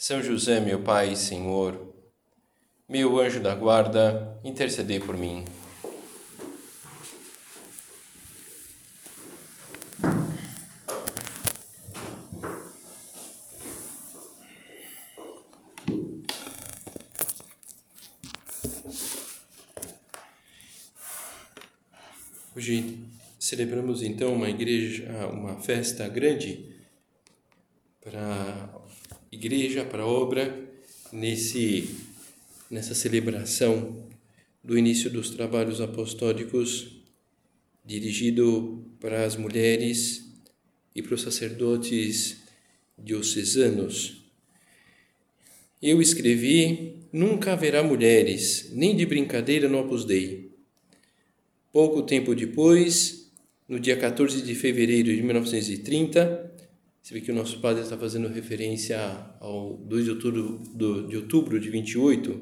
são José, meu Pai e Senhor, meu anjo da guarda, intercedei por mim. Hoje celebramos então uma igreja, uma festa grande para igreja, para a obra, nesse, nessa celebração do início dos trabalhos apostólicos, dirigido para as mulheres e para os sacerdotes diocesanos. Eu escrevi: Nunca haverá mulheres, nem de brincadeira no Opus Dei. Pouco tempo depois, no dia 14 de fevereiro de 1930, você vê que o nosso padre está fazendo referência ao 2 de outubro, do, de outubro de 28.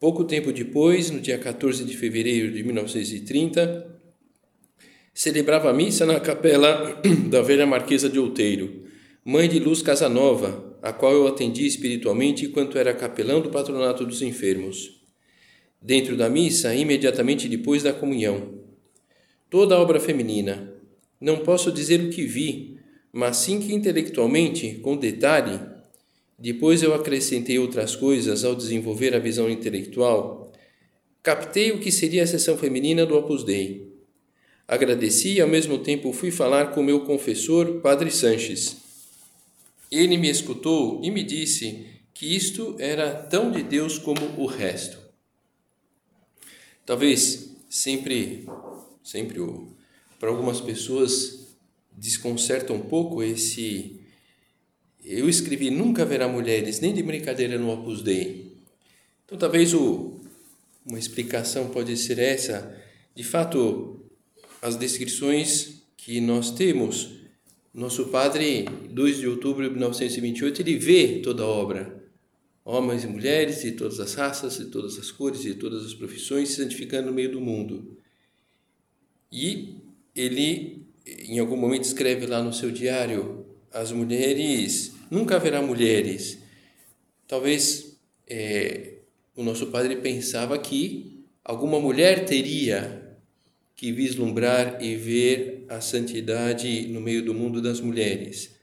Pouco tempo depois, no dia 14 de fevereiro de 1930, celebrava a missa na capela da velha Marquesa de Outeiro, mãe de Luz Casanova, a qual eu atendi espiritualmente enquanto era capelão do patronato dos enfermos. Dentro da missa, imediatamente depois da comunhão. Toda a obra feminina. Não posso dizer o que vi, mas sim que intelectualmente, com detalhe, depois eu acrescentei outras coisas ao desenvolver a visão intelectual, captei o que seria a seção feminina do Opus Dei. Agradeci e ao mesmo tempo fui falar com meu confessor, Padre Sanches. Ele me escutou e me disse que isto era tão de Deus como o resto. Talvez sempre, sempre para algumas pessoas desconcerta um pouco esse. Eu escrevi Nunca haverá mulheres, nem de brincadeira no Opus Dei. Então, talvez o, uma explicação pode ser essa. De fato, as descrições que nós temos, nosso padre, 2 de outubro de 1928, ele vê toda a obra. Homens e mulheres de todas as raças, de todas as cores, de todas as profissões, se santificando no meio do mundo. E ele em algum momento escreve lá no seu diário: as mulheres, nunca haverá mulheres. Talvez é, o nosso padre pensava que alguma mulher teria que vislumbrar e ver a santidade no meio do mundo das mulheres.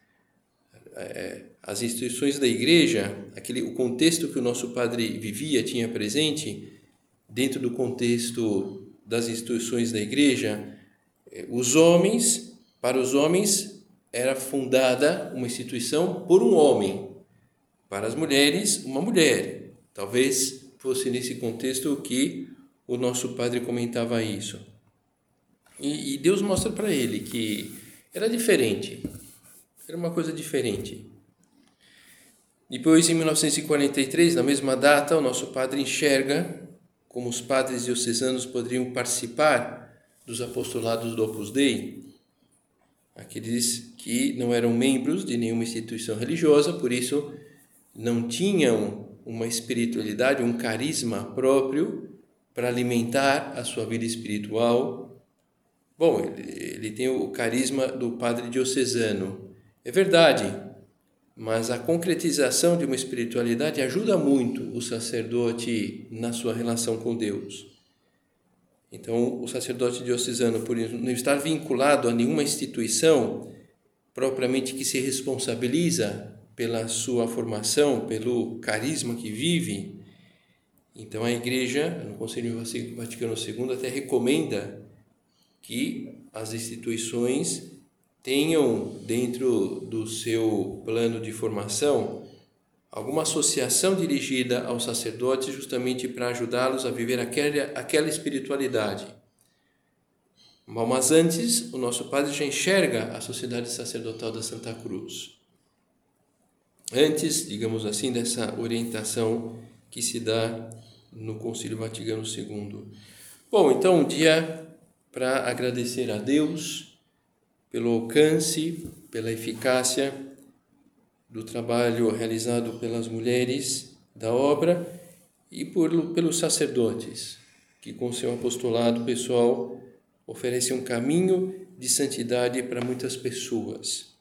É, as instituições da igreja, aquele, o contexto que o nosso padre vivia, tinha presente, dentro do contexto das instituições da igreja, os homens, para os homens, era fundada uma instituição por um homem, para as mulheres, uma mulher. Talvez fosse nesse contexto que o nosso padre comentava isso. E, e Deus mostra para ele que era diferente, era uma coisa diferente. Depois, em 1943, na mesma data, o nosso padre enxerga como os padres diocesanos poderiam participar dos apostolados do Opus Dei, aqueles que não eram membros de nenhuma instituição religiosa, por isso não tinham uma espiritualidade, um carisma próprio para alimentar a sua vida espiritual. Bom, ele, ele tem o carisma do padre diocesano, é verdade, mas a concretização de uma espiritualidade ajuda muito o sacerdote na sua relação com Deus. Então, o sacerdote diocesano, por não estar vinculado a nenhuma instituição propriamente que se responsabiliza pela sua formação, pelo carisma que vive, então a Igreja, no Conselho Vaticano II, até recomenda que as instituições tenham dentro do seu plano de formação alguma associação dirigida aos sacerdotes justamente para ajudá-los a viver aquela, aquela espiritualidade. Mas antes, o nosso Padre já enxerga a Sociedade Sacerdotal da Santa Cruz. antes, digamos assim, dessa orientação que se dá no Concílio Vaticano II. Bom, então, um dia para agradecer a Deus pelo alcance, pela eficácia do trabalho realizado pelas mulheres da obra e por, pelos sacerdotes, que com seu apostolado pessoal oferecem um caminho de santidade para muitas pessoas.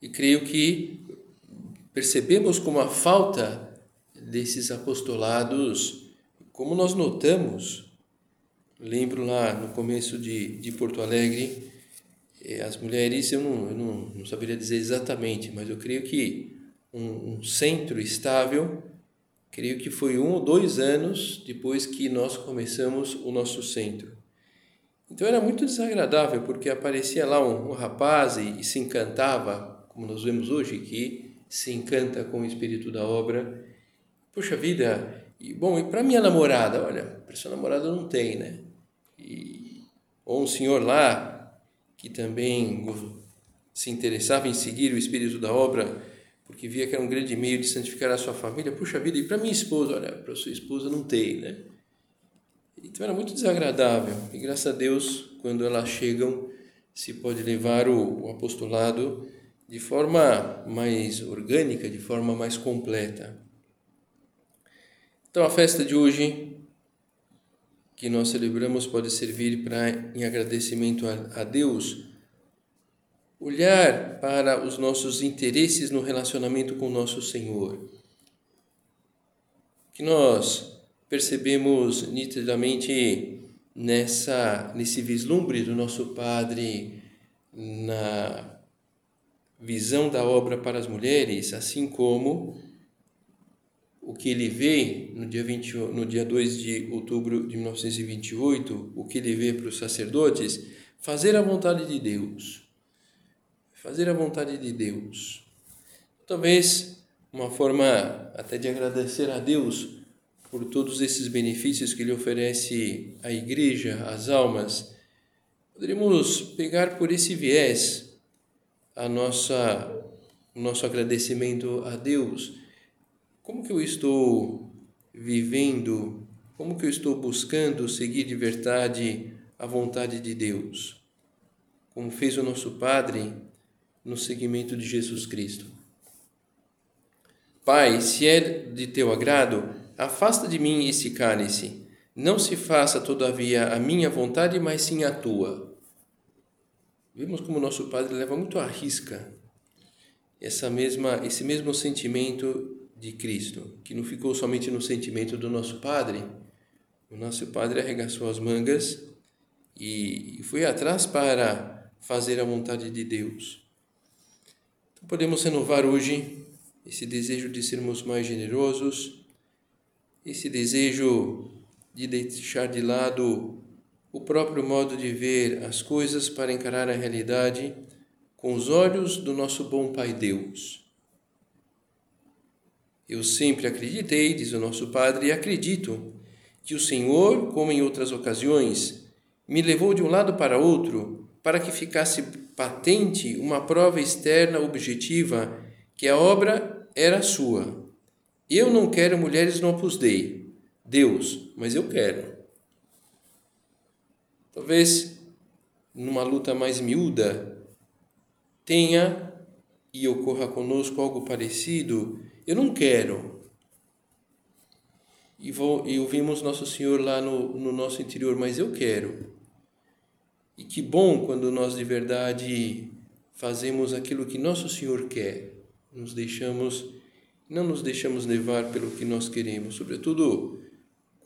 E creio que percebemos como a falta desses apostolados, como nós notamos, lembro lá no começo de, de Porto Alegre, as mulheres, eu, não, eu não, não saberia dizer exatamente, mas eu creio que um, um centro estável, creio que foi um ou dois anos depois que nós começamos o nosso centro. Então era muito desagradável, porque aparecia lá um, um rapaz e, e, se encantava, como nós vemos hoje, que se encanta com o espírito da obra. Puxa vida, e, bom, e para minha namorada, olha, para sua namorada não tem, né? E, ou um senhor lá que também se interessava em seguir o espírito da obra, porque via que era um grande meio de santificar a sua família. Puxa vida, e para minha esposa, olha, para sua esposa não tem, né? Então era muito desagradável. E graças a Deus, quando elas chegam, se pode levar o, o apostolado de forma mais orgânica, de forma mais completa. Então a festa de hoje que nós celebramos pode servir para em agradecimento a, a Deus olhar para os nossos interesses no relacionamento com o nosso Senhor. Que nós percebemos nitidamente nessa nesse vislumbre do nosso Padre na visão da obra para as mulheres, assim como o que ele vê no dia, 20, no dia 2 de outubro de 1928, o que ele vê para os sacerdotes, fazer a vontade de Deus. Fazer a vontade de Deus. Talvez uma forma até de agradecer a Deus por todos esses benefícios que Ele oferece à igreja, às almas, poderíamos pegar por esse viés a nossa, o nosso agradecimento a Deus. Como que eu estou vivendo? Como que eu estou buscando seguir de verdade a vontade de Deus? Como fez o nosso Padre no seguimento de Jesus Cristo. Pai, se é de teu agrado, Afasta de mim esse cálice. Não se faça, todavia, a minha vontade, mas sim a tua. Vemos como nosso Padre leva muito à risca essa mesma, esse mesmo sentimento de Cristo, que não ficou somente no sentimento do nosso Padre. O nosso Padre arregaçou as mangas e foi atrás para fazer a vontade de Deus. Então, podemos renovar hoje esse desejo de sermos mais generosos, esse desejo de deixar de lado o próprio modo de ver as coisas para encarar a realidade com os olhos do nosso bom Pai Deus. Eu sempre acreditei, diz o nosso Padre, e acredito que o Senhor, como em outras ocasiões, me levou de um lado para outro para que ficasse patente uma prova externa objetiva que a obra era sua eu não quero mulheres no Opus Dei. Deus, mas eu quero. Talvez numa luta mais miúda tenha e ocorra conosco algo parecido. Eu não quero. E, vou, e ouvimos Nosso Senhor lá no, no nosso interior, mas eu quero. E que bom quando nós de verdade fazemos aquilo que Nosso Senhor quer, nos deixamos não nos deixamos levar pelo que nós queremos, sobretudo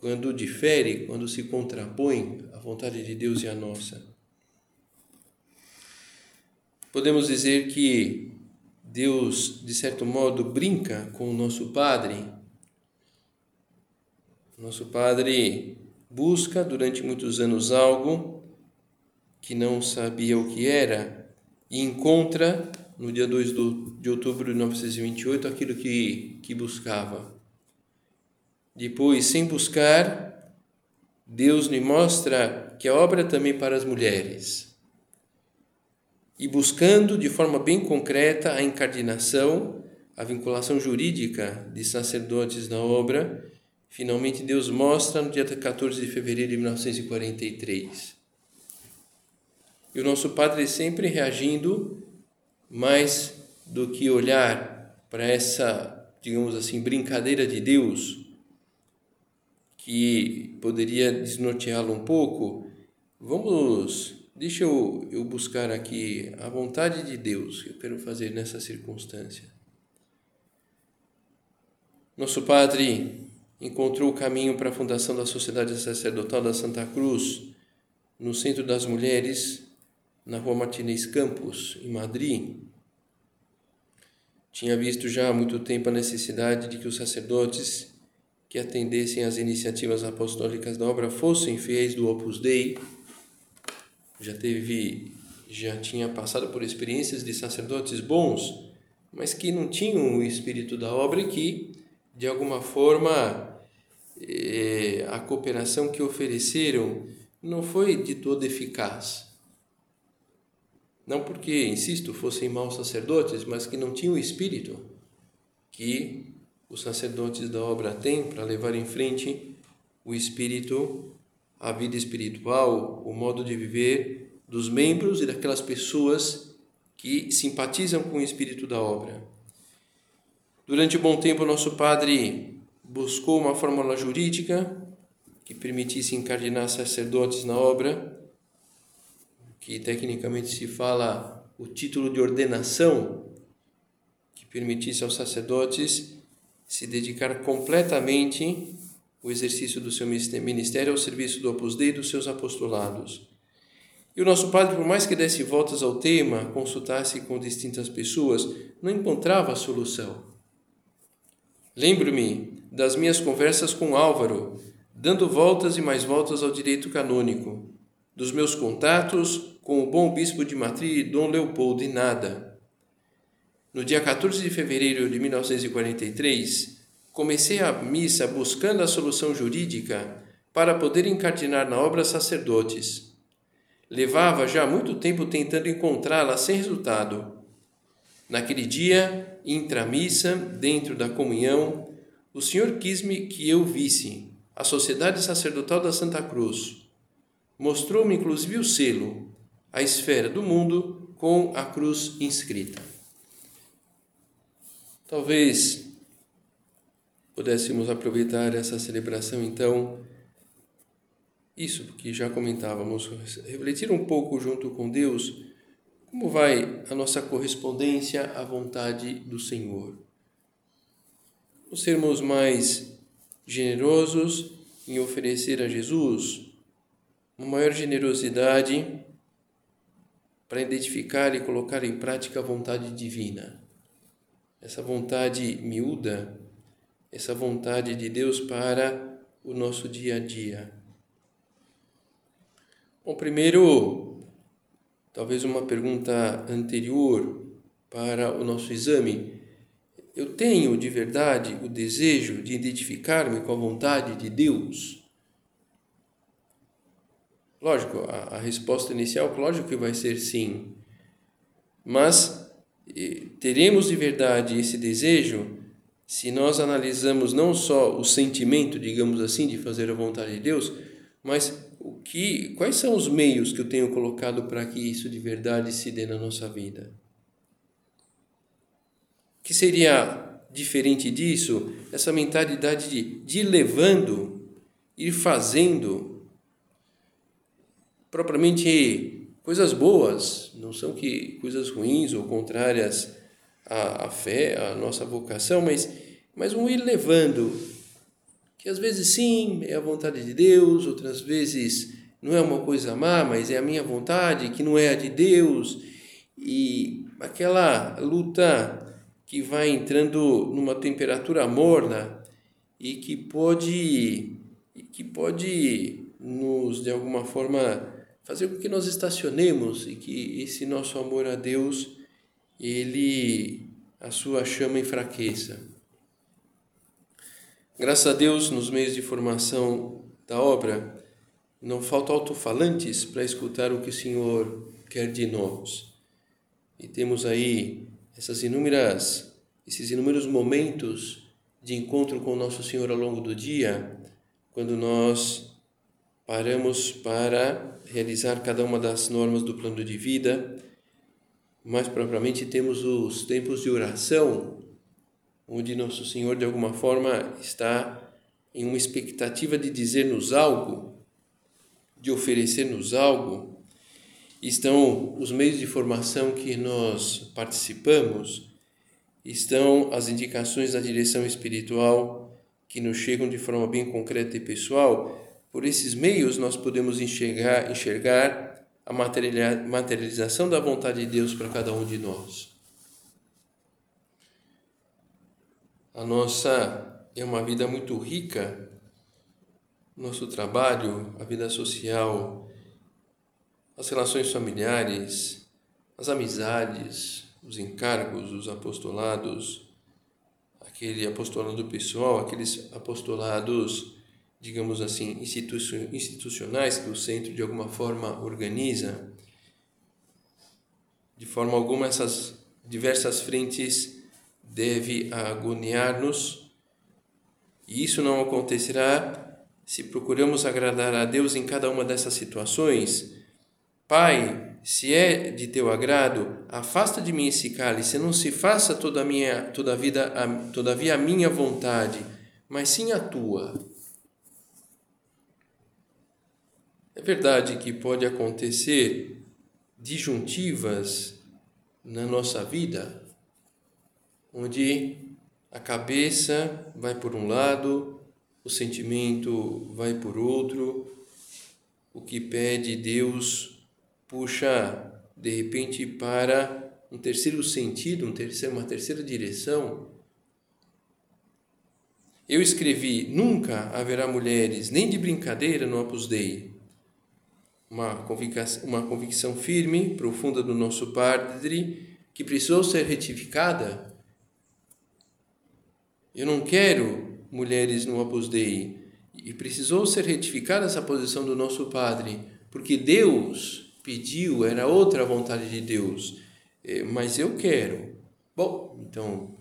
quando difere, quando se contrapõe a vontade de Deus e a nossa. Podemos dizer que Deus, de certo modo, brinca com o nosso Padre. Nosso Padre busca durante muitos anos algo que não sabia o que era e encontra no dia 2 de outubro de 1928, aquilo que, que buscava. Depois, sem buscar, Deus me mostra que a obra é também para as mulheres. E buscando de forma bem concreta a incardinação, a vinculação jurídica de sacerdotes na obra, finalmente Deus mostra no dia 14 de fevereiro de 1943. E o nosso Padre sempre reagindo mais do que olhar para essa, digamos assim, brincadeira de Deus, que poderia desnorteá-lo um pouco, vamos, deixa eu, eu buscar aqui a vontade de Deus que eu quero fazer nessa circunstância. Nosso Padre encontrou o caminho para a fundação da Sociedade Sacerdotal da Santa Cruz, no Centro das Mulheres, na Rua Martínez Campos, em Madrid. Tinha visto já há muito tempo a necessidade de que os sacerdotes que atendessem às iniciativas apostólicas da obra fossem fiéis do Opus Dei. Já teve, já tinha passado por experiências de sacerdotes bons, mas que não tinham o espírito da obra e que, de alguma forma, eh, a cooperação que ofereceram não foi de todo eficaz. Não porque, insisto, fossem maus sacerdotes, mas que não tinham o espírito que os sacerdotes da obra têm para levar em frente o espírito, a vida espiritual, o modo de viver dos membros e daquelas pessoas que simpatizam com o espírito da obra. Durante um bom tempo, nosso padre buscou uma fórmula jurídica que permitisse encardinar sacerdotes na obra, que tecnicamente se fala o título de ordenação, que permitisse aos sacerdotes se dedicar completamente o exercício do seu ministério ao serviço do Opus Dei e dos seus apostolados. E o nosso padre, por mais que desse voltas ao tema, consultasse com distintas pessoas, não encontrava solução. Lembro-me das minhas conversas com Álvaro, dando voltas e mais voltas ao direito canônico, dos meus contatos com o bom bispo de Madrid, Dom Leopoldo, e nada. No dia 14 de fevereiro de 1943, comecei a missa buscando a solução jurídica para poder encardinar na obra sacerdotes. Levava já muito tempo tentando encontrá-la sem resultado. Naquele dia, intra-missa, dentro da comunhão, o Senhor quis-me que eu visse a Sociedade Sacerdotal da Santa Cruz. Mostrou-me inclusive o selo, a esfera do mundo com a cruz inscrita. Talvez pudéssemos aproveitar essa celebração, então, isso que já comentávamos, refletir um pouco junto com Deus como vai a nossa correspondência à vontade do Senhor. Vamos sermos mais generosos em oferecer a Jesus uma maior generosidade para identificar e colocar em prática a vontade divina essa vontade miúda, essa vontade de Deus para o nosso dia a dia. Bom, primeiro, talvez uma pergunta anterior para o nosso exame. Eu tenho de verdade o desejo de identificar-me com a vontade de Deus? Lógico, a, a resposta inicial, lógico que vai ser sim. Mas teremos de verdade esse desejo se nós analisamos não só o sentimento, digamos assim, de fazer a vontade de Deus, mas o que, quais são os meios que eu tenho colocado para que isso de verdade se dê na nossa vida? Que seria diferente disso? Essa mentalidade de, de ir levando, ir fazendo, propriamente coisas boas, não são que coisas ruins ou contrárias à, à fé, à nossa vocação, mas, mas um ir levando, que às vezes sim, é a vontade de Deus, outras vezes não é uma coisa má, mas é a minha vontade, que não é a de Deus, e aquela luta que vai entrando numa temperatura morna e que pode que pode nos de alguma forma fazer com que nós estacionemos e que esse nosso amor a Deus, ele a sua chama enfraqueça. Graças a Deus, nos meios de formação da obra, não faltam alto-falantes para escutar o que o Senhor quer de nós. e temos aí essas inúmeras, esses inúmeros momentos de encontro com o nosso Senhor ao longo do dia, quando nós paramos para realizar cada uma das normas do plano de vida, mais propriamente temos os tempos de oração, onde nosso Senhor de alguma forma está em uma expectativa de dizer-nos algo, de oferecer-nos algo, estão os meios de formação que nós participamos, estão as indicações da direção espiritual que nos chegam de forma bem concreta e pessoal. Por esses meios nós podemos enxergar, enxergar a materialização da vontade de Deus para cada um de nós. A nossa é uma vida muito rica, nosso trabalho, a vida social, as relações familiares, as amizades, os encargos, os apostolados, aquele apostolado pessoal, aqueles apostolados, digamos assim, institucionais que o centro de alguma forma organiza. De forma alguma, essas diversas frentes deve agoniar-nos, e isso não acontecerá se procuramos agradar a Deus em cada uma dessas situações. Pai, se é de teu agrado, afasta de mim esse cálice, não se faça toda a minha, toda a vida, todavia a minha vontade, mas sim a tua. É verdade que pode acontecer disjuntivas na nossa vida, onde a cabeça vai por um lado, o sentimento vai por outro, o que pede Deus puxa de repente para um terceiro sentido, um terceiro, uma terceira direção. Eu escrevi: Nunca haverá mulheres, nem de brincadeira no Opus Dei. Uma convicção, uma convicção firme, profunda do nosso padre, que precisou ser retificada. Eu não quero mulheres no Opus Dei. E precisou ser retificada essa posição do nosso padre, porque Deus pediu era outra vontade de Deus, é, mas eu quero. Bom, então,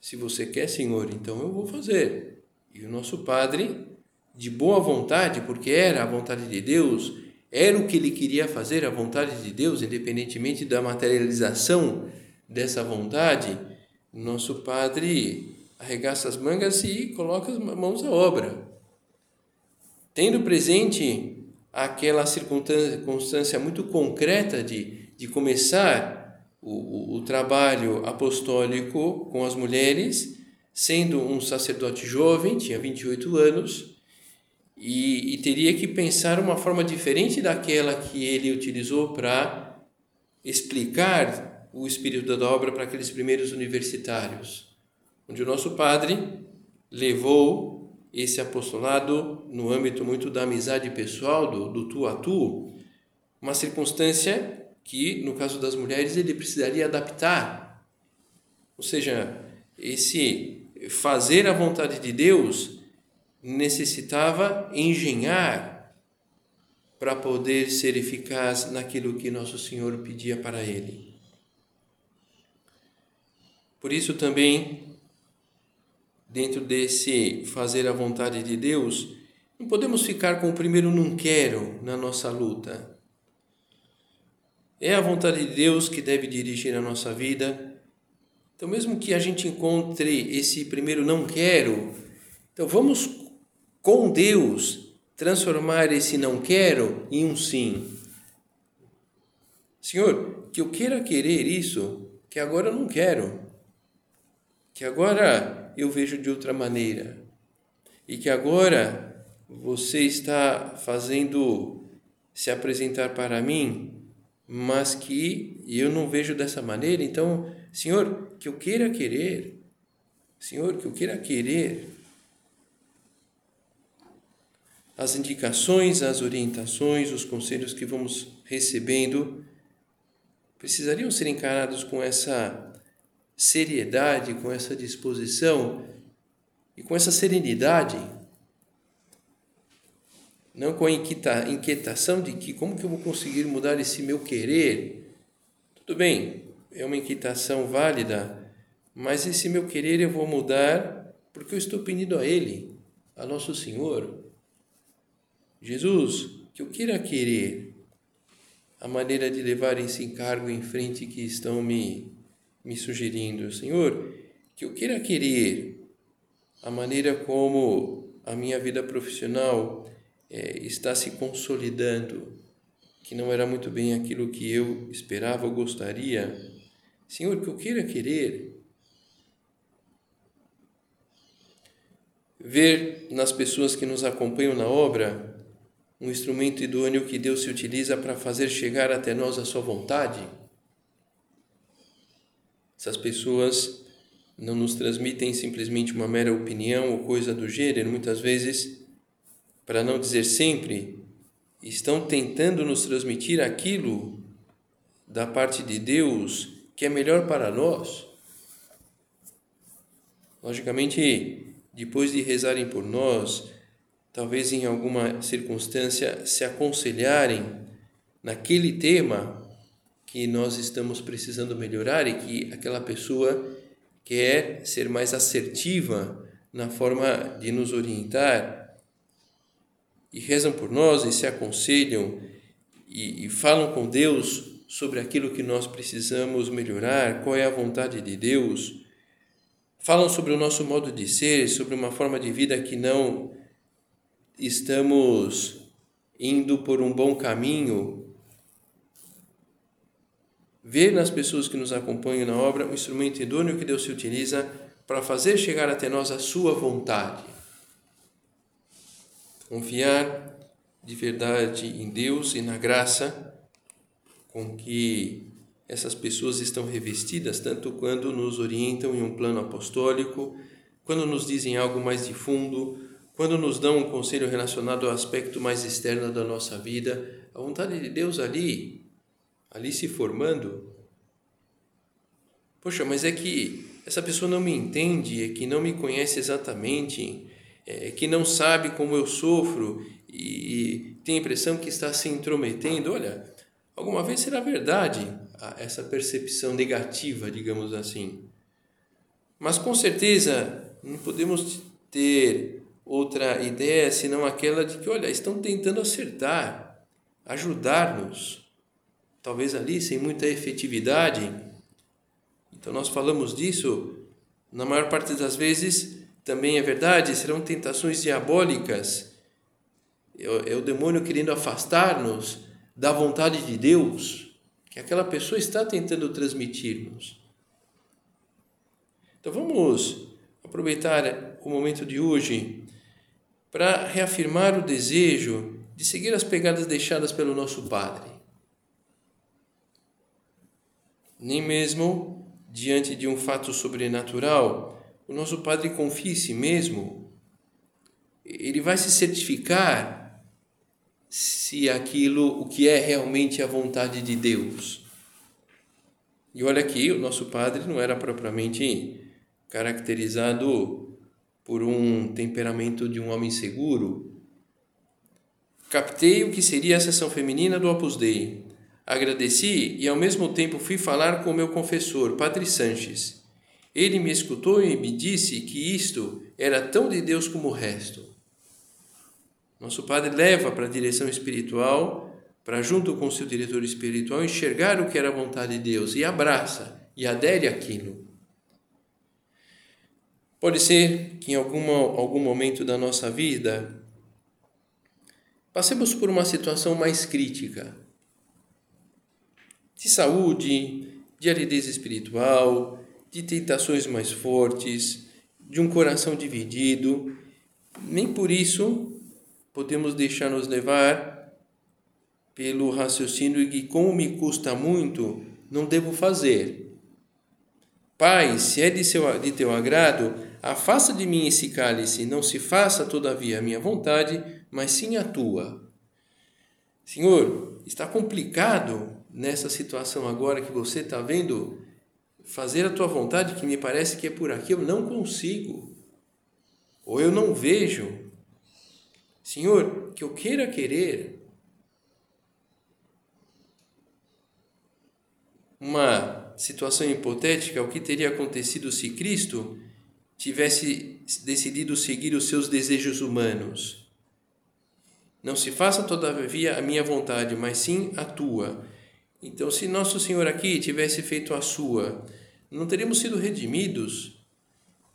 se você quer, Senhor, então eu vou fazer. E o nosso padre, de boa vontade, porque era a vontade de Deus, era o que ele queria fazer, a vontade de Deus, independentemente da materialização dessa vontade, nosso padre arregaça as mangas e coloca as mãos à obra. Tendo presente aquela circunstância muito concreta de, de começar o, o, o trabalho apostólico com as mulheres, sendo um sacerdote jovem, tinha 28 anos, e, e, teria que pensar uma forma diferente daquela que ele utilizou para explicar o espírito da obra para aqueles primeiros universitários, onde o nosso padre levou esse apostolado no âmbito muito da amizade pessoal, do, do tu a tu, uma circunstância que, no caso das mulheres, ele precisaria adaptar. Ou seja, esse fazer a vontade de Deus necessitava engenhar para poder ser eficaz naquilo que nosso Senhor pedia para ele. Por isso também dentro desse fazer a vontade de Deus, não podemos ficar com o primeiro não quero na nossa luta. É a vontade de Deus que deve dirigir a nossa vida. Então, mesmo que a gente encontre esse primeiro não quero, então vamos com Deus transformar esse não quero em um sim. Senhor, que eu queira querer isso, que agora eu não quero. Que agora eu vejo de outra maneira. E que agora você está fazendo se apresentar para mim, mas que eu não vejo dessa maneira. Então, Senhor, que eu queira querer. Senhor, que eu queira querer. As indicações, as orientações, os conselhos que vamos recebendo precisariam ser encarados com essa seriedade, com essa disposição e com essa serenidade, não com a inquietação de que como que eu vou conseguir mudar esse meu querer. Tudo bem, é uma inquietação válida, mas esse meu querer eu vou mudar porque eu estou pedindo a Ele, a Nosso Senhor. Jesus, que eu queira querer a maneira de levar esse encargo em frente que estão me, me sugerindo. Senhor, que eu queira querer a maneira como a minha vida profissional é, está se consolidando, que não era muito bem aquilo que eu esperava ou gostaria. Senhor, que eu queira querer ver nas pessoas que nos acompanham na obra um instrumento idôneo que Deus se utiliza para fazer chegar até nós a sua vontade. Essas pessoas não nos transmitem simplesmente uma mera opinião ou coisa do gênero, muitas vezes, para não dizer sempre, estão tentando nos transmitir aquilo da parte de Deus que é melhor para nós. Logicamente, depois de rezarem por nós, talvez em alguma circunstância se aconselharem naquele tema que nós estamos precisando melhorar e que aquela pessoa quer ser mais assertiva na forma de nos orientar e rezam por nós e se aconselham e, e falam com Deus sobre aquilo que nós precisamos melhorar, qual é a vontade de Deus, falam sobre o nosso modo de ser, sobre uma forma de vida que não estamos indo por um bom caminho, ver nas pessoas que nos acompanham na obra o instrumento idôneo que Deus se utiliza para fazer chegar até nós a sua vontade. Confiar de verdade em Deus e na graça com que essas pessoas estão revestidas, tanto quando nos orientam em um plano apostólico, quando nos dizem algo mais de fundo, quando nos dão um conselho relacionado ao aspecto mais externo da nossa vida, a vontade de Deus ali, ali se formando. Poxa, mas é que essa pessoa não me entende, é que não me conhece exatamente, é que não sabe como eu sofro e tem a impressão que está se intrometendo. Olha, alguma vez será verdade essa percepção negativa, digamos assim. Mas com certeza não podemos ter outra ideia senão aquela de que, olha, estão tentando acertar, ajudar-nos, talvez ali sem muita efetividade. Então, nós falamos disso, na maior parte das vezes, também é verdade, serão tentações diabólicas. É, é o demônio querendo afastar-nos da vontade de Deus, que aquela pessoa está tentando transmitir-nos. Então, vamos aproveitar o momento de hoje para reafirmar o desejo de seguir as pegadas deixadas pelo nosso Padre. Nem mesmo diante de um fato sobrenatural, o nosso Padre confia em si mesmo. Ele vai se certificar se aquilo, o que é realmente a vontade de Deus. E olha aqui, o nosso Padre não era propriamente caracterizado por um temperamento de um homem seguro. Captei o que seria a seção feminina do Opus Dei. Agradeci e ao mesmo tempo fui falar com meu confessor, Padre Sanches. Ele me escutou e me disse que isto era tão de Deus como o resto. Nosso Padre leva para a direção espiritual, para junto com seu diretor espiritual enxergar o que era a vontade de Deus e abraça e adere àquilo. Pode ser que em alguma, algum momento da nossa vida passemos por uma situação mais crítica de saúde, de aridez espiritual, de tentações mais fortes, de um coração dividido. Nem por isso podemos deixar-nos levar pelo raciocínio de que, como me custa muito, não devo fazer. Pai, se é de, seu, de teu agrado, Afasta de mim esse cálice, não se faça todavia a minha vontade, mas sim a tua. Senhor, está complicado nessa situação agora que você está vendo fazer a tua vontade, que me parece que é por aqui, eu não consigo, ou eu não vejo. Senhor, que eu queira querer uma situação hipotética, o que teria acontecido se Cristo tivesse decidido seguir os seus desejos humanos? Não se faça todavia a minha vontade, mas sim a tua. Então, se nosso Senhor aqui tivesse feito a sua, não teríamos sido redimidos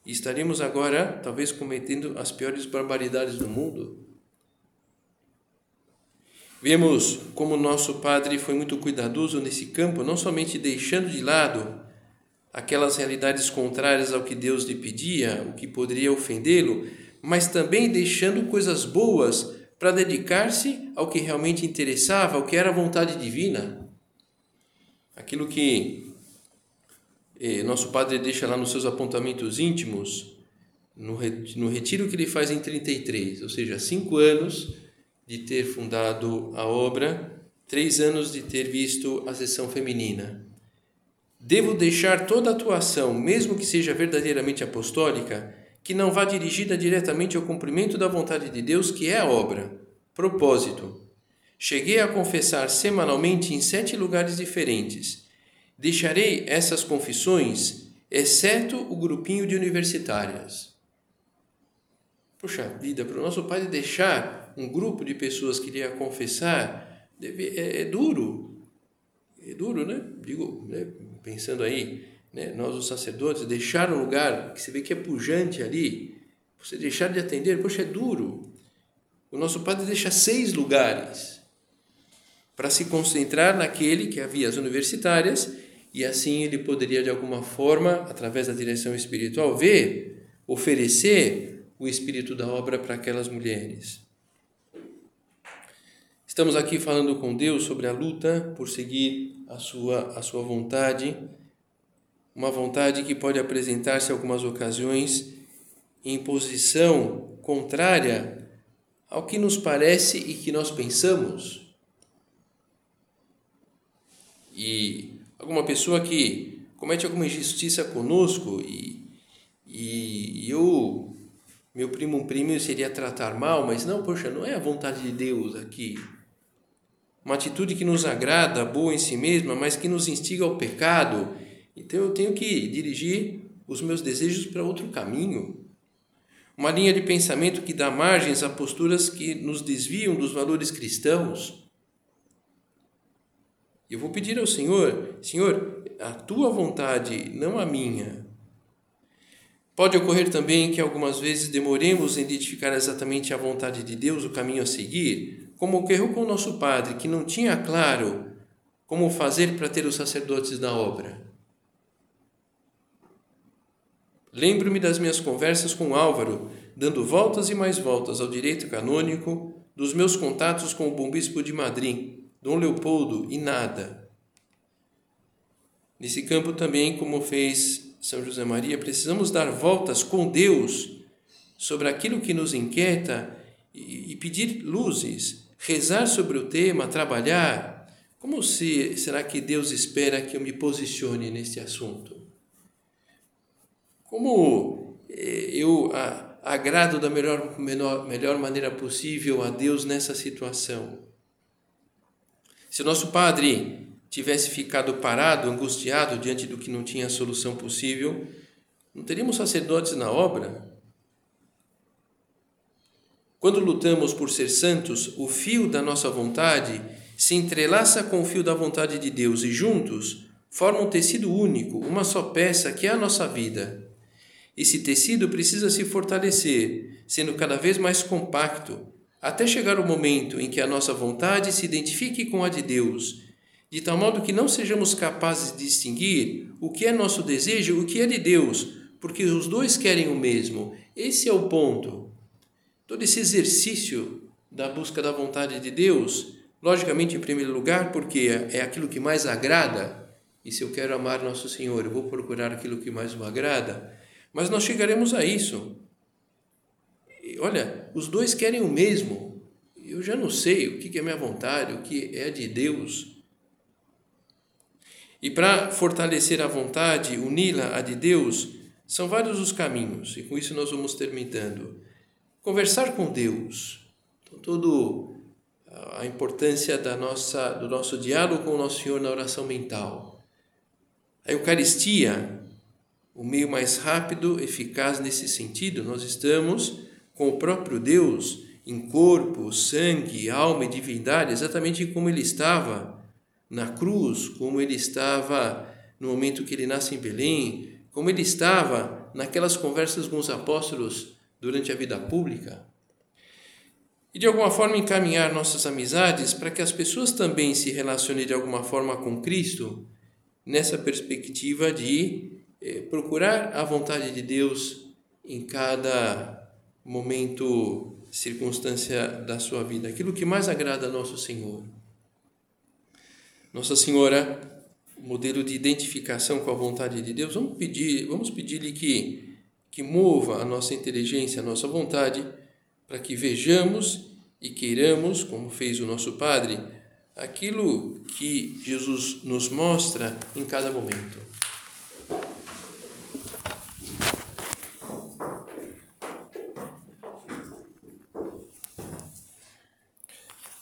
e estaríamos agora, talvez, cometendo as piores barbaridades do mundo. Vemos como nosso Padre foi muito cuidadoso nesse campo, não somente deixando de lado aquelas realidades contrárias ao que Deus lhe pedia, o que poderia ofendê-lo, mas também deixando coisas boas para dedicar-se ao que realmente interessava, ao que era a vontade divina. Aquilo que eh, nosso Padre deixa lá nos seus apontamentos íntimos, no, no retiro que ele faz em 33, ou seja, cinco anos de ter fundado a obra, três anos de ter visto a sessão feminina. Devo deixar toda atuação, mesmo que seja verdadeiramente apostólica, que não vá dirigida diretamente ao cumprimento da vontade de Deus, que é a obra. Propósito. Cheguei a confessar semanalmente em sete lugares diferentes. Deixarei essas confissões, exceto o grupinho de universitárias. Puxa vida, para o nosso pai deixar um grupo de pessoas que iria confessar deve, é, é, duro. É duro, né? Digo, né? pensando aí, né, nós os sacerdotes, deixar um lugar que você vê que é pujante ali, você deixar de atender, poxa, é duro. O nosso padre deixa seis lugares para se concentrar naquele que havia as universitárias e assim ele poderia de alguma forma, através da direção espiritual, ver, oferecer o espírito da obra para aquelas mulheres. Estamos aqui falando com Deus sobre a luta por seguir a sua, a sua vontade, uma vontade que pode apresentar-se algumas ocasiões em posição contrária ao que nos parece e que nós pensamos. E alguma pessoa que comete alguma injustiça conosco e, e eu, meu primo, um primo seria tratar mal, mas não, poxa, não é a vontade de Deus aqui uma atitude que nos agrada, boa em si mesma, mas que nos instiga ao pecado. Então eu tenho que dirigir os meus desejos para outro caminho. Uma linha de pensamento que dá margens a posturas que nos desviam dos valores cristãos. Eu vou pedir ao Senhor, Senhor, a tua vontade, não a minha. Pode ocorrer também que algumas vezes demoremos em identificar exatamente a vontade de Deus, o caminho a seguir, como ocorreu com o nosso padre, que não tinha claro como fazer para ter os sacerdotes na obra. Lembro-me das minhas conversas com Álvaro, dando voltas e mais voltas ao direito canônico, dos meus contatos com o bom bispo de Madrid, Dom Leopoldo, e nada. Nesse campo também, como fez São José Maria, precisamos dar voltas com Deus sobre aquilo que nos inquieta e pedir luzes, rezar sobre o tema, trabalhar, como se, será que Deus espera que eu me posicione neste assunto? Como eh, eu agrado da melhor, melhor, melhor maneira possível a Deus nessa situação? Se nosso padre tivesse ficado parado, angustiado diante do que não tinha solução possível, não teríamos sacerdotes na obra? Quando lutamos por ser santos, o fio da nossa vontade se entrelaça com o fio da vontade de Deus e juntos formam um tecido único, uma só peça que é a nossa vida. Esse tecido precisa se fortalecer, sendo cada vez mais compacto, até chegar o momento em que a nossa vontade se identifique com a de Deus, de tal modo que não sejamos capazes de distinguir o que é nosso desejo e o que é de Deus, porque os dois querem o mesmo. Esse é o ponto. Todo esse exercício da busca da vontade de Deus, logicamente, em primeiro lugar, porque é aquilo que mais agrada, e se eu quero amar Nosso Senhor, eu vou procurar aquilo que mais o agrada, mas nós chegaremos a isso. Olha, os dois querem o mesmo. Eu já não sei o que é minha vontade, o que é de Deus. E para fortalecer a vontade, uni-la à de Deus, são vários os caminhos, e com isso nós vamos terminando conversar com Deus. Então, todo a importância da nossa do nosso diálogo com o nosso Senhor na oração mental. A Eucaristia, o meio mais rápido, eficaz nesse sentido, nós estamos com o próprio Deus em corpo, sangue, alma e divindade, exatamente como ele estava na cruz, como ele estava no momento que ele nasce em Belém, como ele estava naquelas conversas com os apóstolos durante a vida pública. E de alguma forma encaminhar nossas amizades para que as pessoas também se relacionem de alguma forma com Cristo, nessa perspectiva de eh, procurar a vontade de Deus em cada momento circunstância da sua vida, aquilo que mais agrada a nosso Senhor. Nossa Senhora, modelo de identificação com a vontade de Deus, vamos pedir, vamos pedir-lhe que que mova a nossa inteligência, a nossa vontade, para que vejamos e queiramos, como fez o nosso Padre, aquilo que Jesus nos mostra em cada momento.